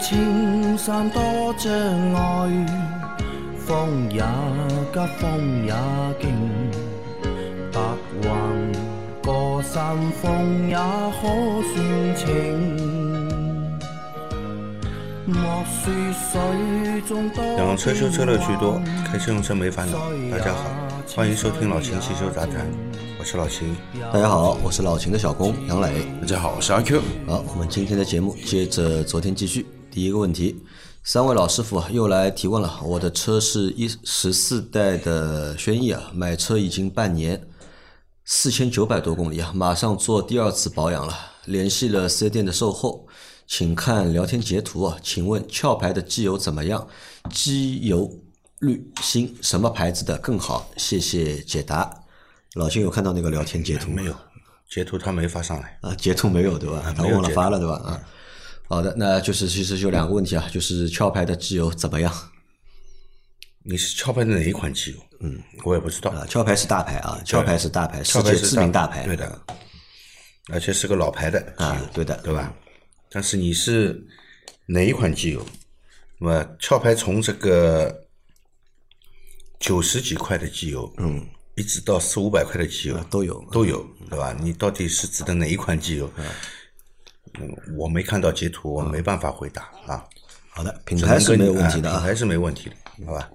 青山多障碍，风也急，风也劲，白云过山峰也可算情。莫说水中多养车修车乐趣多，开车用车没烦恼。大家好，欢迎收听老秦汽修杂谈，我是老秦。大家好，我是老秦的小工杨磊。大家好，我是阿 Q。好，我们今天的节目接着昨天继续。第一个问题，三位老师傅又来提问了。我的车是一十四代的轩逸啊，买车已经半年，四千九百多公里啊，马上做第二次保养了。联系了四 S 店的售后，请看聊天截图啊。请问壳牌的机油怎么样？机油滤芯什么牌子的更好？谢谢解答。老秦有看到那个聊天截图没有截图，他没发上来。啊，截图没有对吧？他忘了发了对吧？啊，好的，那就是其实就两个问题啊，就是壳牌的机油怎么样？你是壳牌的哪一款机油？嗯，我也不知道。啊，壳牌是大牌啊，壳牌是大牌，世界知名大牌，对的，而且是个老牌的机油，，啊对的，对吧？但是你是哪一款机油？那么壳牌从这个九十几块的机油，嗯，一直到四五百块的机油啊都有都有，对吧？你到底是指的哪一款机油？嗯，我没看到截图，我没办法回答啊。好的，品牌是没有问题的啊啊品牌是没问题的，好吧？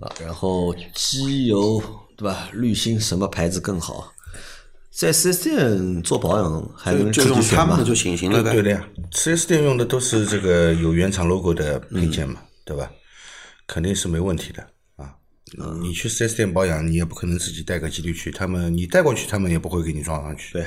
啊，然后机油对吧？滤芯什么牌子更好？在四 S 店做保养还能就自己选吗用他们的？就行行了呗。对的呀，4 S 店用的都是这个有原厂 logo 的配件嘛，对吧？肯定是没问题的啊。你去四 S 店保养，你也不可能自己带个机滤去，他们你带过去，他们也不会给你装上去，对？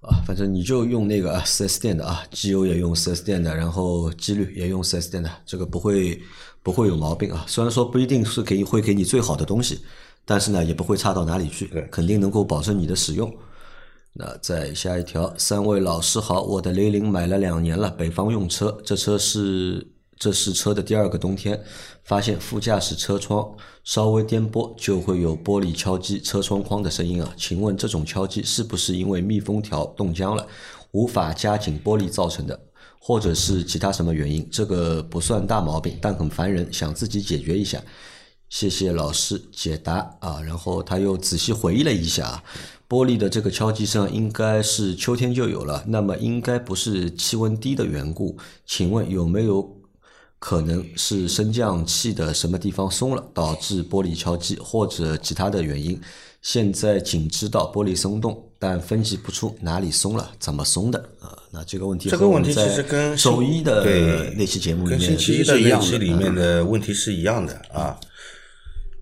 啊，反正你就用那个四 S 店的啊，机油也用四 S 店的，然后机滤也用四 S 店的，这个不会不会有毛病啊。虽然说不一定是给会给你最好的东西，但是呢也不会差到哪里去对，肯定能够保证你的使用。那再下一条，三位老师好，我的雷凌买了两年了，北方用车，这车是这是车的第二个冬天，发现副驾驶车窗稍微颠簸就会有玻璃敲击车窗框的声音啊，请问这种敲击是不是因为密封条冻僵了，无法加紧玻璃造成的？或者是其他什么原因？这个不算大毛病，但很烦人，想自己解决一下。谢谢老师解答啊，然后他又仔细回忆了一下啊，玻璃的这个敲击声应该是秋天就有了，那么应该不是气温低的缘故。请问有没有可能是升降器的什么地方松了，导致玻璃敲击，或者其他的原因？现在仅知道玻璃松动，但分析不出哪里松了，怎么松的啊？那这个问题这个问题其实跟周一的对那期节目里跟面星期一的是一样的那期里面的问题是一样的啊，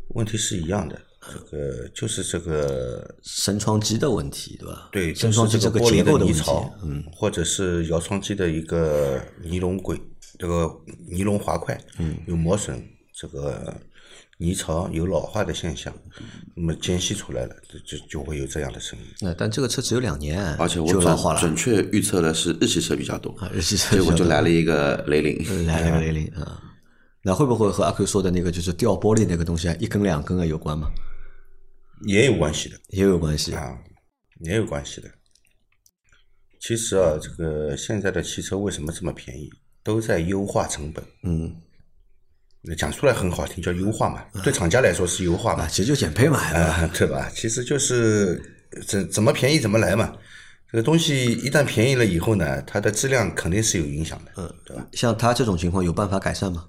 问题是一样的。这个就是这个升窗机的问题，对吧？对，升窗机这个这玻璃的结构问题，泥槽，嗯，或者是摇窗机的一个尼龙轨，这个尼龙滑块，嗯，有磨损，这个泥槽有老化的现象，那么间隙出来了，就就就会有这样的声音。那但这个车只有两年，而且我准准确预测的是日系车比较多，啊，日系车结果比较多就来了一个雷凌。来了个雷凌啊。那会不会和阿 Q 说的那个就是掉玻璃那个东西啊，一根两根啊有关吗？也有关系的也有关系啊，也有关系的。其实啊，这个现在的汽车为什么这么便宜，都在优化成本。嗯，讲出来很好听，叫优化嘛，对厂家来说是优化嘛啊，，其实就减配嘛，对吧？啊，对吧？其实就是怎怎么便宜怎么来嘛。这个东西一旦便宜了以后呢，它的质量肯定是有影响的，嗯，对吧？像他这种情况有办法改善吗？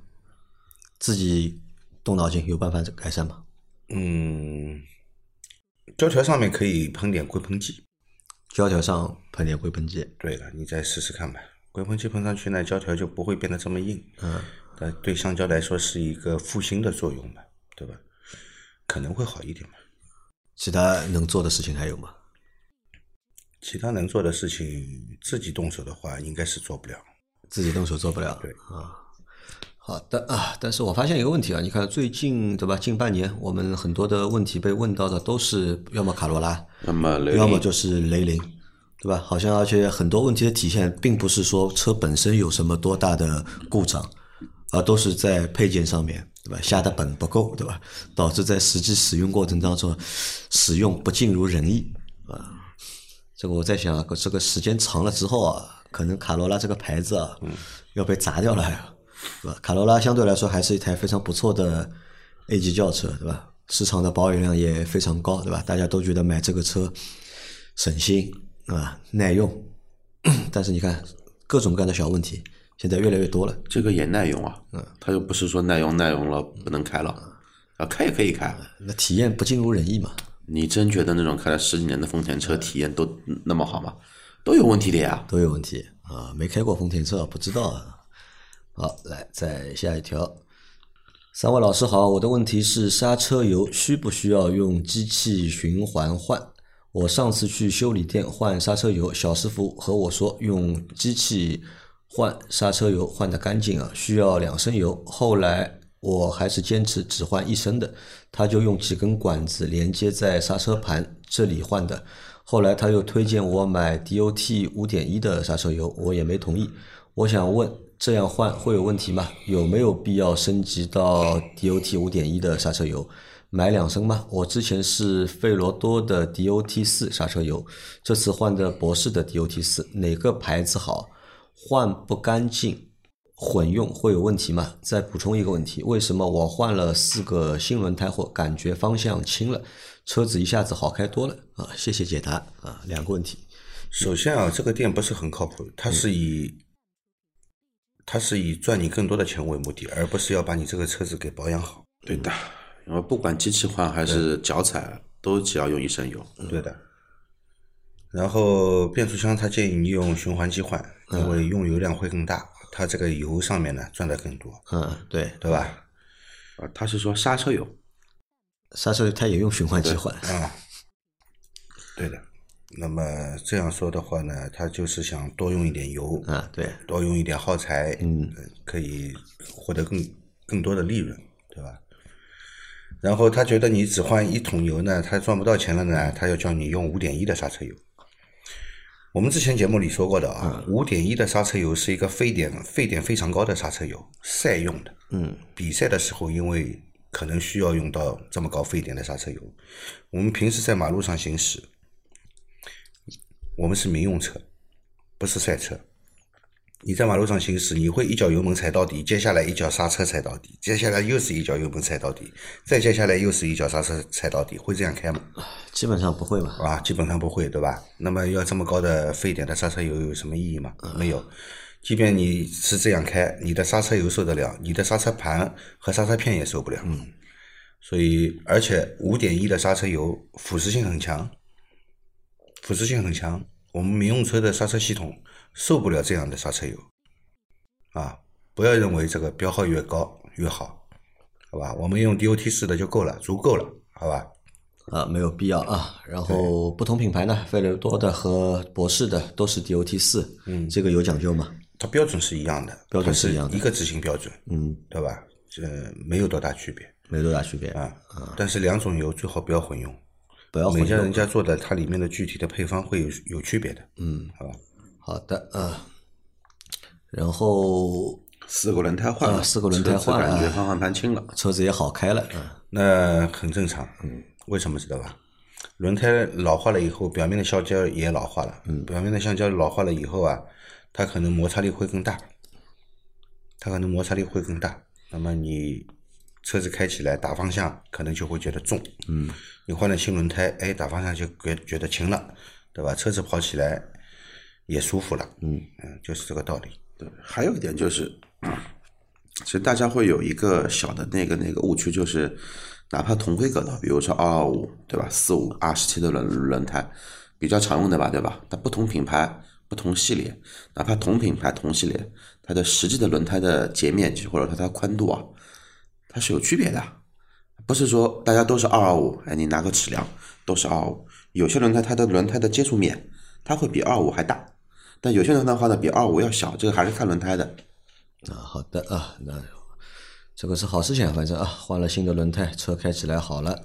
自己动脑筋有办法改善吗？嗯，胶条上面可以喷点硅喷剂，胶条上喷点硅喷剂，对了，你再试试看吧。硅喷漆喷上去呢，胶条就不会变得这么硬，嗯，但对橡胶来说是一个复兴的作用吧，对吧？可能会好一点嘛。其他能做的事情还有吗？其他能做的事情，自己动手的话，应该是做不了。自己动手做不了。对啊，好的啊，但是我发现一个问题啊，你看最近对吧？近半年我们很多的问题被问到的都是要么卡罗拉，那么雷要么就是雷凌，对吧？好像而且很多问题的体现，并不是说车本身有什么多大的故障，而都是在配件上面，对吧？下的本不够，对吧？导致在实际使用过程当中，使用不尽如人意啊。这个我在想，这个时间长了之后啊，可能卡罗拉这个牌子啊，要被砸掉了，对吧？卡罗拉相对来说还是一台非常不错的 A 级轿车，对吧？市场的保有量也非常高，对吧？大家都觉得买这个车省心啊，耐用。但是你看各种各样的小问题，现在越来越多了。这个也耐用啊，嗯，它又不是说耐用耐用了不能开了，啊，开也可以开，那体验不尽如人意嘛。你真觉得那种开了十几年的丰田车体验都那么好吗？都有问题的呀，都有问题啊！没开过丰田车不知道啊。好，来再下一条。三位老师好，我的问题是刹车油需不需要用机器循环换？我上次去修理店换刹车油，小师傅和我说用机器换刹车油换的干净啊，需要两升油。后来我还是坚持只换一升的，他就用几根管子连接在刹车盘这里换的。后来他又推荐我买 DOT 五点一的刹车油，我也没同意。我想问，这样换会有问题吗？有没有必要升级到 DOT 五点一的刹车油？买两升吗？我之前是费罗多的 DOT 四刹车油，这次换的博士的 DOT 四，哪个牌子好？换不干净，混用会有问题吗？再补充一个问题，为什么我换了四个新轮胎后，感觉方向轻了？车子一下子好开多了啊！谢谢解答啊，两个问题。首先啊，这个店不是很靠谱，它是以它是以赚你更多的钱为目的，而不是要把你这个车子给保养好。对的，因为不管机器换还是脚踩，都只要用一升油。对的。然后变速箱，它建议你用循环机换，因为用油量会更大，它这个油上面呢赚的更多。嗯，对，对吧？啊，他是说刹车油。刹车油它也用循环机换啊，对的。那么这样说的话呢，他就是想多用一点油啊，对，多用一点耗材，嗯，可以获得更更多的利润，对吧？然后他觉得你只换一桶油呢，他赚不到钱了呢，他要叫你用五点一的刹车油。我们之前节目里说过的啊，五点一的刹车油是一个沸点沸点非常高的刹车油，赛用的，嗯，比赛的时候因为。可能需要用到这么高沸点的刹车油。我们平时在马路上行驶，我们是民用车，不是赛车。你在马路上行驶，你会一脚油门踩到底，接下来一脚刹车踩到底，接下来又是一脚油门踩到底，再接下来又是一脚刹车踩到底，会这样开吗？基本上不会吧。啊，基本上不会，对吧？那么要这么高的沸点的刹车油有什么意义吗？没有。即便你是这样开，你的刹车油受得了，你的刹车盘和刹车片也受不了。嗯，所以而且五点一的刹车油腐蚀性很强，腐蚀性很强，我们民用车的刹车系统受不了这样的刹车油。啊，不要认为这个标号越高越好，好吧？我们用 DOT 四的就够了，足够了，好吧？啊，没有必要啊。然后不同品牌呢，费雷多的和博士的都是 DOT 四，嗯，这个有讲究吗？它标准是一样的，标准是一样的，一个执行标准，嗯，对吧？这没有多大区别，没多大区别啊。但是两种油最好不要混用，不要混用。每家人家做的，它里面的具体的配方会有有区别的，嗯，好吧。好的呃，然后四个轮胎换了，四个轮胎换了，感觉方向盘轻了，车子也好开了，嗯，那很正常，嗯，为什么知道吧？轮胎老化了以后，表面的橡胶也老化了，嗯，表面的橡胶老化了以后啊。它可能摩擦力会更大，它可能摩擦力会更大，那么你车子开起来打方向可能就会觉得重，嗯，你换了新轮胎，哎，打方向就觉觉得轻了，对吧？车子跑起来也舒服了，嗯嗯，就是这个道理。对，还有一点就是，其实大家会有一个小的那个那个误区，就是哪怕同规格的，比如说二二五，对吧？四五、二十七的轮轮胎比较常用的吧，对吧？它不同品牌。不同系列，哪怕同品牌同系列，它的实际的轮胎的截面积或者说它宽度啊，它是有区别的。不是说大家都是二二五，哎，你拿个尺量都是二二五。有些轮胎它的轮胎的接触面，它会比二五还大，但有些轮胎的话呢，比二五要小。这个还是看轮胎的。啊，好的啊，那这个是好事情，反正啊，换了新的轮胎，车开起来好了。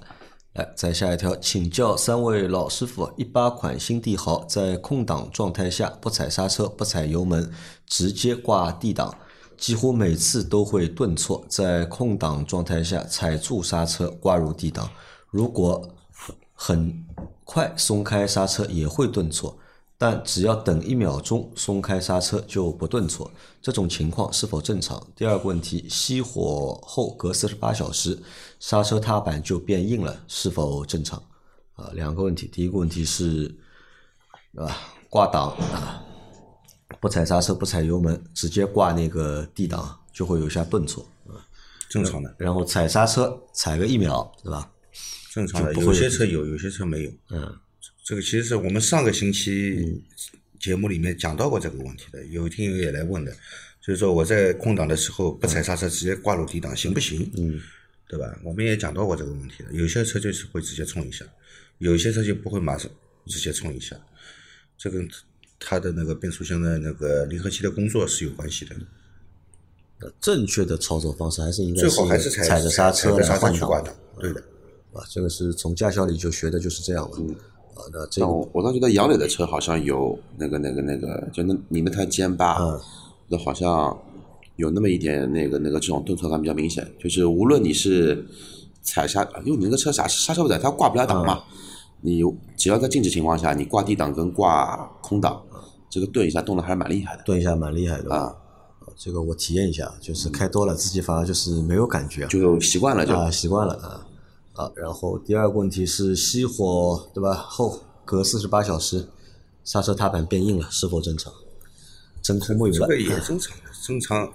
来，再下一条，请教三位老师傅：一八款新帝豪在空档状态下不踩刹车、不踩油门，直接挂 D 档，几乎每次都会顿挫。在空档状态下踩住刹车挂入 D 档，如果很快松开刹车也会顿挫。但只要等一秒钟松开刹车就不顿挫，这种情况是否正常？第二个问题，熄火后隔四十八小时刹车踏板就变硬了，是否正常？啊，两个问题，第一个问题是，啊，挂档啊，不踩刹车不踩油门，直接挂那个 D 档就会有一下顿挫啊，正常的，然后踩刹车踩个一秒，对吧？正常的。有些车有，有些车没有。嗯，这个其实是我们上个星期节目里面讲到过这个问题的，有听友也来问的，就是说我在空档的时候不踩刹车直接挂入 D 档行不行？嗯，对吧？我们也讲到过这个问题的，有些车就是会直接冲一下，有些车就不会马上直接冲一下，这跟它的那个变速箱的那个离合器的工作是有关系的。正确的操作方式还是应该最好还是踩踩着刹车来换挡去挂档，对的。啊，这个是从驾校里就学的就是这样嘛。啊，那这个我我倒觉得杨磊的车好像有那个那个那个，就那你那台 GM 八，嗯那好像有那么一点那个那个这种顿挫感比较明显，就是无论你是踩刹，因为你那个车刹刹车不踩，它挂不了档嘛，你只要在静止情况下，你挂 D 档跟挂空档，这个顿一下动的还是蛮厉害的顿一下蛮厉害的啊，啊。这个我体验一下，就是开多了自己反而就是没有感觉，就习惯了就。啊习惯了啊啊。然后第二个问题是熄火对吧？后隔四十八小时刹车踏板变硬了，是否正常？真空没有了这个也正常的，正常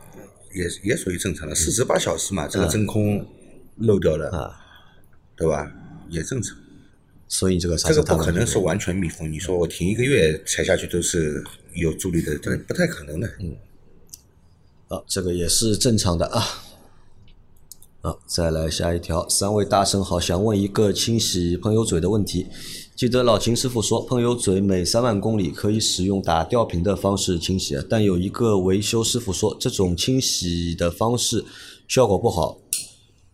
也也属于正常的，四十八小时嘛，这个真空漏掉了，啊，对吧？也正常。所以这个刹这车踏板个不可能是完全密封。你说我停一个月踩下去都是有助力的，这不太可能的。嗯，啊，这个也是正常的啊。啊，再来下一条，三位大神好，想问一个清洗喷油嘴的问题。记得老秦师傅说，喷油嘴每三万公里可以使用打吊瓶的方式清洗，但有一个维修师傅说，这种清洗的方式效果不好，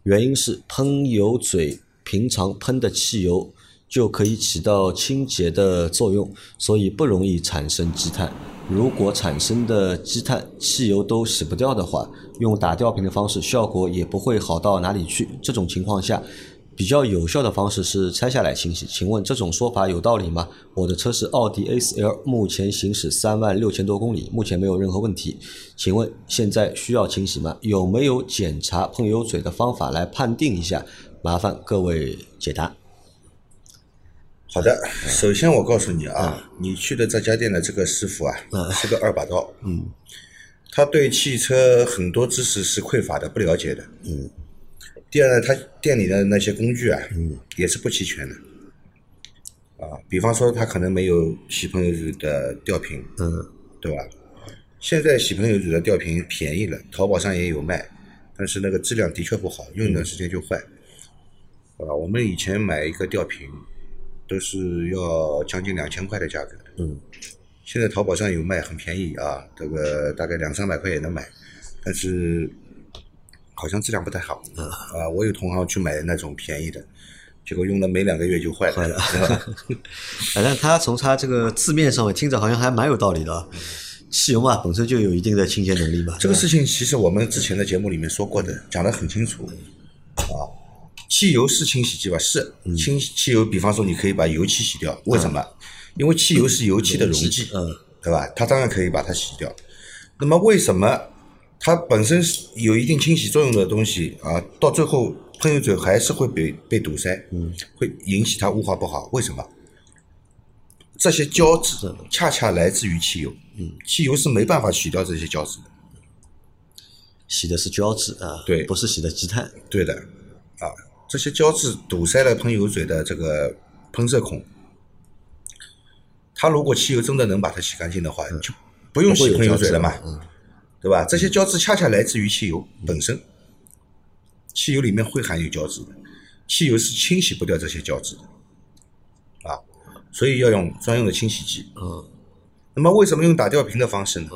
原因是喷油嘴平常喷的汽油就可以起到清洁的作用，所以不容易产生积碳。如果产生的积碳汽油都洗不掉的话，用打吊瓶的方式效果也不会好到哪里去。这种情况下，比较有效的方式是拆下来清洗。请问这种说法有道理吗？我的车是奥迪 A4L，目前行驶三万六千多公里，目前没有任何问题。请问现在需要清洗吗？有没有检查喷油嘴的方法来判定一下？麻烦各位解答。好的，首先我告诉你啊，你去的这家店的这个师傅啊，是个二把刀。嗯，他对汽车很多知识是匮乏的，不了解的。嗯。第二呢，他店里的那些工具啊，嗯，也是不齐全的。啊，比方说他可能没有洗喷油嘴的吊瓶，嗯，对吧？现在洗喷油嘴的吊瓶便宜了，淘宝上也有卖，但是那个质量的确不好，用一段时间就坏。啊，我们以前买一个吊瓶都是要将近两千块的价格的。嗯，现在淘宝上有卖，很便宜啊，这个大概两三百块也能买，但是好像质量不太好。啊，我有同行去买那种便宜的，结果用了没两个月就坏了，坏了？反正他从他这个字面上面听着好像还蛮有道理的啊。汽油嘛，本身就有一定的清洁能力嘛。这个事情其实我们之前的节目里面说过的，讲得很清楚。啊，汽油是清洗剂吧？是清汽油，比方说你可以把油漆洗掉，为什么？因为汽油是油漆的溶剂，嗯，对吧？它当然可以把它洗掉。那么为什么它本身是有一定清洗作用的东西啊，到最后喷油嘴还是会被被堵塞，嗯，会引起它雾化不好？为什么？这些胶质恰恰来自于汽油，嗯，汽油是没办法洗掉这些胶质的。洗的是胶质啊，对不是洗的积碳。对的，啊，这些胶质堵塞了喷油嘴的这个喷射孔，它如果汽油真的能把它洗干净的话，就不用洗喷油嘴了嘛，对吧？这些胶质恰恰来自于汽油本身，汽油里面会含有胶质的，汽油是清洗不掉这些胶质的，啊，所以要用专用的清洗剂。嗯，那么为什么用打吊瓶的方式呢？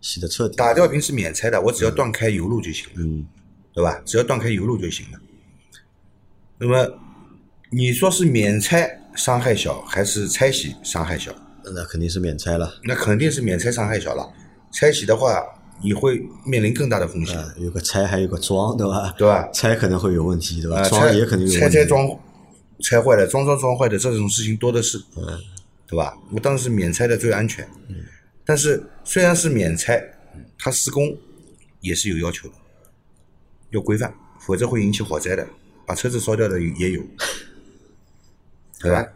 洗的彻底。打吊瓶是免拆的，我只要断开油路就行了，嗯，对吧？只要断开油路就行了。那么你说是免拆伤害小，还是拆洗伤害小？那肯定是免拆了那肯定是免拆伤害小了。拆洗的话，你会面临更大的风险，啊，有个拆还有个装，对吧？对吧？拆可能会有问题，对吧？啊，装拆也可能有问题。拆拆装拆坏了，装装装坏的这种事情多的是，嗯对吧？我当然是免拆的最安全。嗯但是虽然是免拆，它施工也是有要求的，要规范，否则会引起火灾的，把车子烧掉的也有，对吧？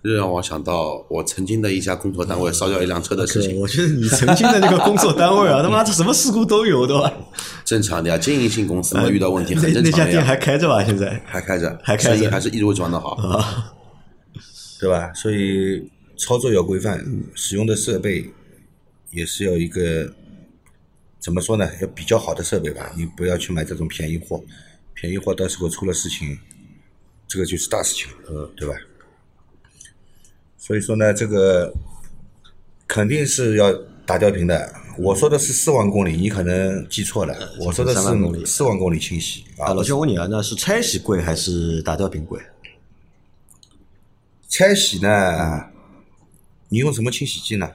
这让我想到我曾经的一家工作单位烧掉一辆车的事对，情。我觉得你曾经的那个工作单位啊，他妈的什么事故都有，对吧？正常的呀，经营性公司嘛，遇到问题很那正常的那家店还。开着吧？现在还开着，还开着生意还是一如既往的好。啊，对吧？所以操作要规范，使用的设备也是要一个怎么说呢？要比较好的设备吧，你不要去买这种便宜货，便宜货到时候出了事情，这个就是大事情了，嗯，对吧？所以说呢，这个肯定是要打吊瓶的。我说的是四万公里，你可能记错了，我说的3万公里是四万公里清洗啊啊，。老兄问你啊，那是拆洗贵还是打吊瓶贵？拆洗呢，你用什么清洗剂呢？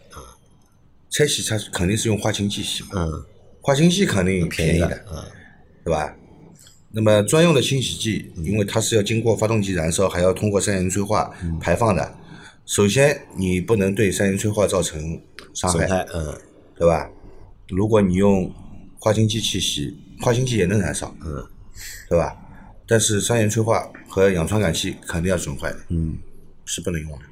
拆洗它肯定是用花清剂洗嘛，嗯，花清剂肯定便宜的，嗯，对吧？那么专用的清洗剂，因为它是要经过发动机燃烧，还要通过三元催化排放的。首先，你不能对三元催化造成伤害，嗯，对吧？如果你用化清剂去洗，化清剂也能燃烧，嗯，对吧？但是三元催化和氧传感器肯定要损坏的，嗯，是不能用的。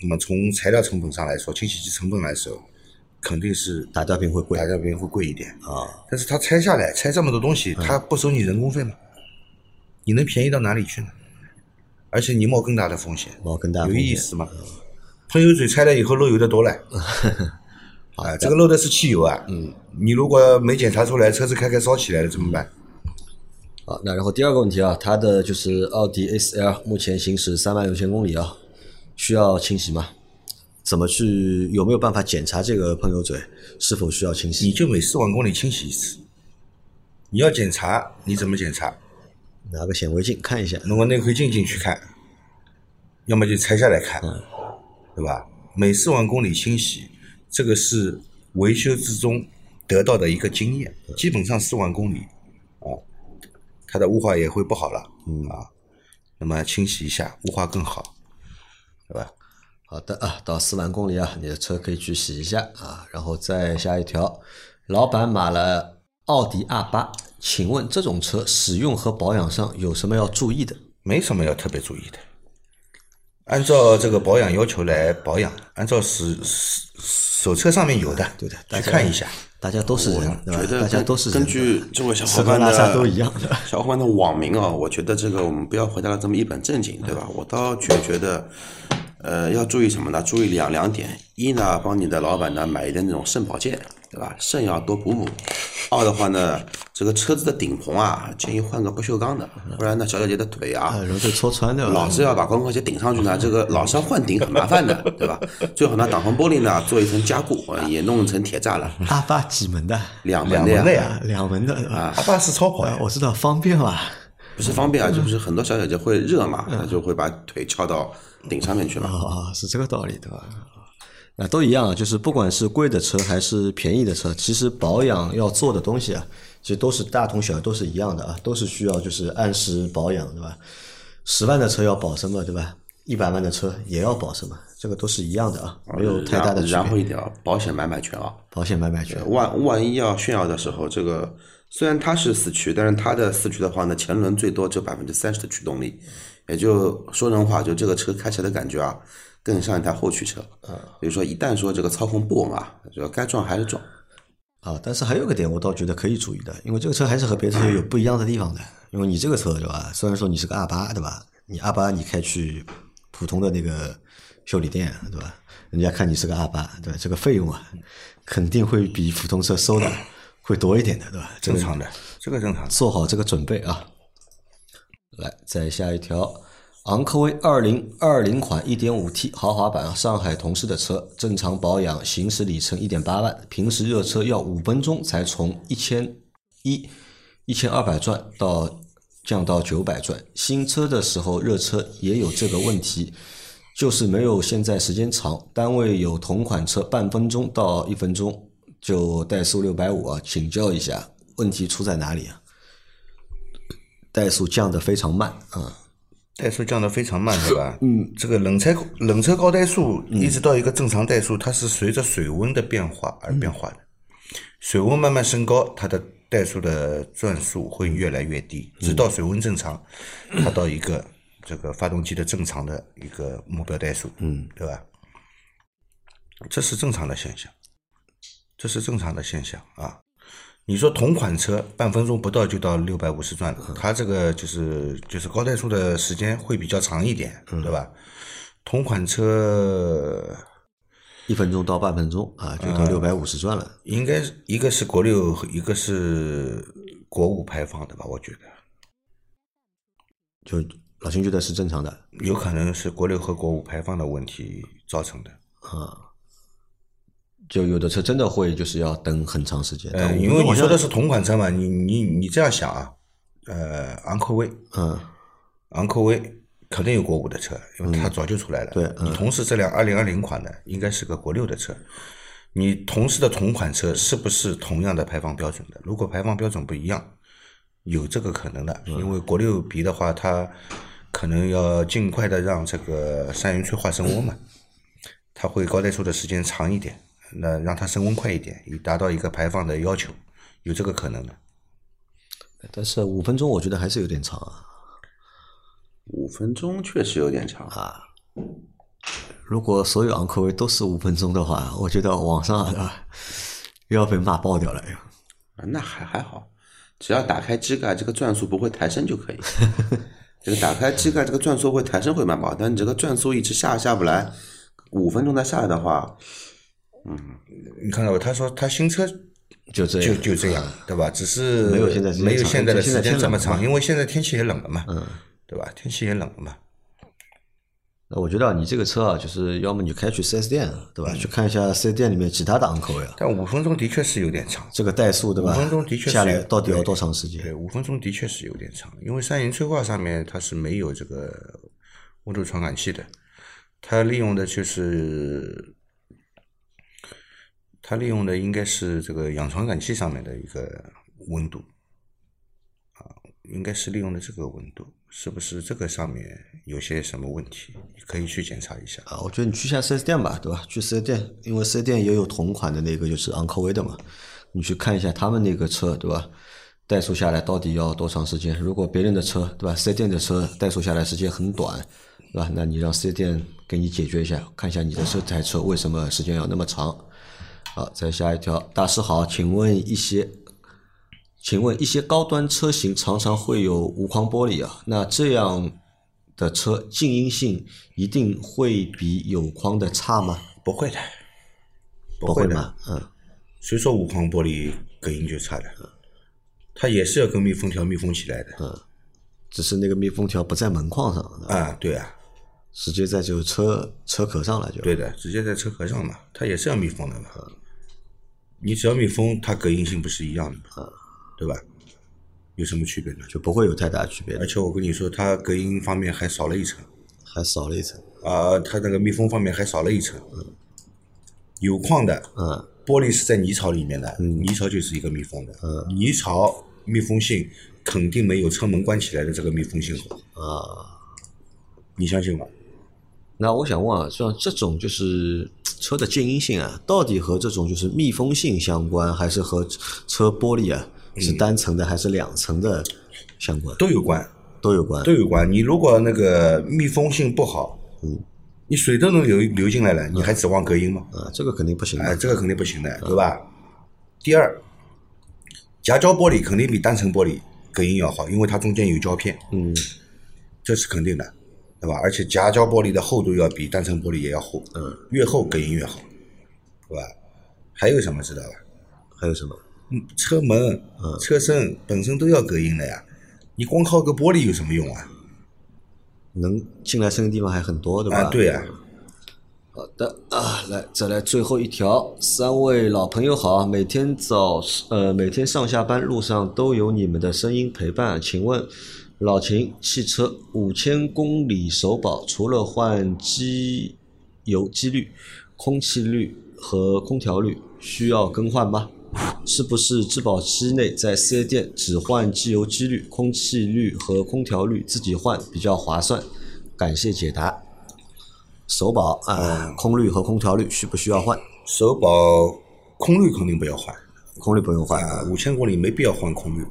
那么从材料成本上来说，清洗剂成本来说，肯定是打吊瓶会贵打吊瓶会贵一点。啊，但是它拆下来拆这么多东西，它不收你人工费吗？你能便宜到哪里去呢？而且你冒更大的风险，冒更大有风险意思吗？喷油嘴拆了以后漏油的多了，啊，这个漏的是汽油啊。嗯，你如果没检查出来，车子开开烧起来了怎么办？好，那然后第二个问题啊，它的就是奥迪 A4L 目前行驶三万六千公里啊，需要清洗吗？怎么去有没有办法检查这个喷油嘴是否需要清洗你？就每四万公里清洗一次。你要检查，你怎么检查？拿个显微镜看一下。弄个内窥镜进去看，要么就拆下来看，对吧？每四万公里清洗，这个是维修之中得到的一个经验。基本上四万公里啊，它的雾化也会不好了，嗯啊，那么清洗一下，雾化更好，对吧？好的啊，到四万公里啊，你的车可以去洗一下啊。然后再下一条，老板买了奥迪 R 八，请问这种车使用和保养上有什么要注意的？没什么要特别注意的，按照这个保养要求来保养，按照手手手册上面有的，对的，去看一下。大家都是人，对吧觉？得大家都是人根据这位小吃喝伙伴的拉撒都一样的。小伙伴的网名啊，我觉得这个我们不要回答的这么一本正经，对吧？我倒觉觉得，呃，要注意什么呢？注意两两点：一呢，帮你的老板呢买一点那种肾保健，对吧？肾要多补补。二的话呢，这个车子的顶棚啊，建议换个不锈钢的，不然呢，小姐姐的腿啊啊，，容易被戳穿掉。老是要把高跟鞋顶上去呢，这个老是要换顶很麻烦的，对吧？最好呢，挡风玻璃呢做一层加固，呃也弄成铁栅栏，阿爸几门的？两门的呀，两门的啊，两门的啊，阿爸是超跑呀，我知道方便嘛。不是方便啊，就是很多小姐姐会热嘛，她就会把腿翘到顶上面去嘛。啊，是这个道理对吧？那都一样啊，就是不管是贵的车还是便宜的车，其实保养要做的东西啊，其实都是大同小异，都是一样的啊，都是需要就是按时保养，对吧？十万的车要保什么，对吧？一百万的车也要保什么，这个都是一样的啊，没有太大的区别。然后一条保险买买全啊，保险买买全，万万一要炫耀的时候，这个虽然它是四驱，但是它的四驱的话呢，前轮最多只有百分之三十的驱动力，也就说人话，就这个车开起来的感觉啊，更像一台后驱车。嗯，比如说一旦说这个操控不稳啊，就该撞还是撞。啊，但是还有个点，我倒觉得可以注意的，因为这个车还是和别的车有不一样的地方的。因为你这个车对吧？虽然说你是个二八对吧？你二八你开去普通的那个修理店对吧？人家看你是个二八对吧？这个费用啊，肯定会比普通车收的会多一点的对吧？正常的，这个正常的。做好这个准备啊。来，再下一条，昂科威二零二零款一点五 T 豪华版啊，上海同事的车，正常保养，行驶里程一点八万，平时热车要五分钟才从一千一一千二百转到降到九百转。新车的时候热车也有这个问题，就是没有现在时间长。单位有同款车，半分钟到一分钟就怠速六百五啊，请教一下，问题出在哪里啊？怠速降得非常慢啊，怠速降得非常慢，对吧？嗯，这个冷车冷车高怠速一直到一个正常怠速，它是随着水温的变化而变化的。水温慢慢升高，它的怠速的转速会越来越低，直到水温正常，它到一个这个发动机的正常的一个目标怠速，嗯，对吧？这是正常的现象，这是正常的现象啊。你说同款车半分钟不到就到六百五十转，它这个就是就是高怠速的时间会比较长一点，对吧？同款车一分钟到半分钟啊，就到六百五十转了。应该是一个是国六，一个是国五排放的吧？我觉得就老秦觉得是正常的有可能是国六和国五排放的问题造成的。啊。就有的车真的会就是要等很长时间，但呃，因为你说的是同款车嘛，你你你这样想啊，呃，昂科威，嗯。昂科威肯定有国五的车，因为它早就出来了。对嗯。你同时这辆二零二零款的应该是个国六的车，你同时的同款车是不是同样的排放标准的？如果排放标准不一样，有这个可能的，嗯。因为国六 B 的话，它可能要尽快的让这个三元催化升温嘛，它会高怠速的时间长一点，那让它升温快一点，以达到一个排放的要求，有这个可能的。但是五分钟我觉得还是有点长啊。五分钟确实有点长啊如果所有昂科威都是五分钟的话，我觉得网上啊又要被骂爆掉了。啊那还还好，只要打开机盖，这个转速不会抬升就可以。这个打开机盖，这个转速会抬升会慢跑，但你这个转速一直下下不来，五分钟再下来的话，你看到吧？他说他新车就就这样，就这样，对吧？只是没有现在没有现在的时间这么长，因为现在天气也冷了嘛，嗯，对吧？天气也冷了嘛。那我觉得啊你这个车啊，就是要么你开去四 S 店，对嗯吧？去看一下四 S 店里面其他的昂科威啊，但五分钟的确是有点长，这个怠速对吧？五分钟的确是下来到底要多长时间？对，五分钟的确是有点长，因为三元催化上面它是没有这个温度传感器的，它利用的就是它利用的应该是这个氧传感器上面的一个温度啊，应该是利用的这个温度，是不是这个上面有些什么问题？可以去检查一下。啊，我觉得你去一下 4S 店吧，对吧？去 4S 店，因为 4S 店也有同款的那个就是昂科威的嘛，你去看一下他们那个车，对吧？怠速下来到底要多长时间？如果别人的车，对吧？4S 店的车怠速下来时间很短，对吧？那你让 4S 店给你解决一下，看一下你的这台车为什么时间要那么长。好，再下一条，大师好，请问一些，请问一些高端车型常常会有无框玻璃啊，那这样的车静音性一定会比有框的差吗？不会的，不会的。嗯，谁说无框玻璃隔音就差的？它也是要跟密封条密封起来的。嗯只是那个密封条不在门框上，啊，对啊，直接在就车车壳上了就。对的，直接在车壳上嘛，它也是要密封的嘛。你只要密封，它隔音性不是一样的嘛，对吧？有什么区别呢？就不会有太大区别而，且我跟你说，它隔音方面还少了一层还少了一层。啊，它那个密封方面还少了一层。有框的嗯，玻璃是在泥槽里面的，嗯泥槽就是一个密封的，嗯泥槽密封性肯定没有车门关起来的这个密封性好，啊，你相信吗？那我想问啊，像这种就是车的静音性啊，到底和这种就是密封性相关，还是和车玻璃啊是单层的还是两层的相关？都有关，都有关。都有关。你如果那个密封性不好，嗯，你水都能流流进来了，你还指望隔音吗？啊，这个肯定不行的。哎，这个肯定不行的，对吧？第二，夹胶玻璃肯定比单层玻璃隔音要好，因为它中间有胶片，嗯，这是肯定的，对吧？而且夹胶玻璃的厚度要比单层玻璃也要厚，嗯，越厚隔音越好，对吧？还有什么知道吧？还有什么？嗯车门、嗯车身本身都要隔音的呀，你光靠个玻璃有什么用啊？能进来声音地方还很多，对吧？啊，对呀、好的啊，来再来最后一条，三位老朋友好，每天早呃每天上下班路上都有你们的声音陪伴，请问老秦汽车五千公里首保，除了换机油机滤、空气滤和空调滤，需要更换吗？是不是质保期内在四 S 店只换机油机滤、空气滤和空调滤自己换比较划算？感谢解答。首保啊，空滤和空调滤需不需要换？首保空滤肯定不要换，空滤不用换啊，五千公里没必要换空滤，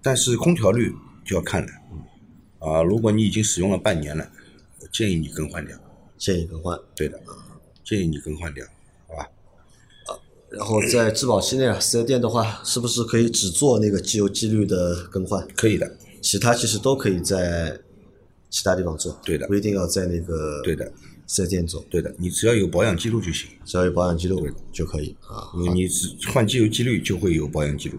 但是空调滤就要看了。啊，如果你已经使用了半年了，我建议你更换掉。建议更换。对的，建议你更换掉，好吧？啊然后在质保期内啊，四 S 店的话，是不是可以只做那个机油机滤的更换？可以的，其他其实都可以在其他地方做。对的不一定要在那个对的，四 S 店做，对的，你只要有保养记录就行，只要有保养记录就可以啊。因为你只换机油机滤就会有保养记录。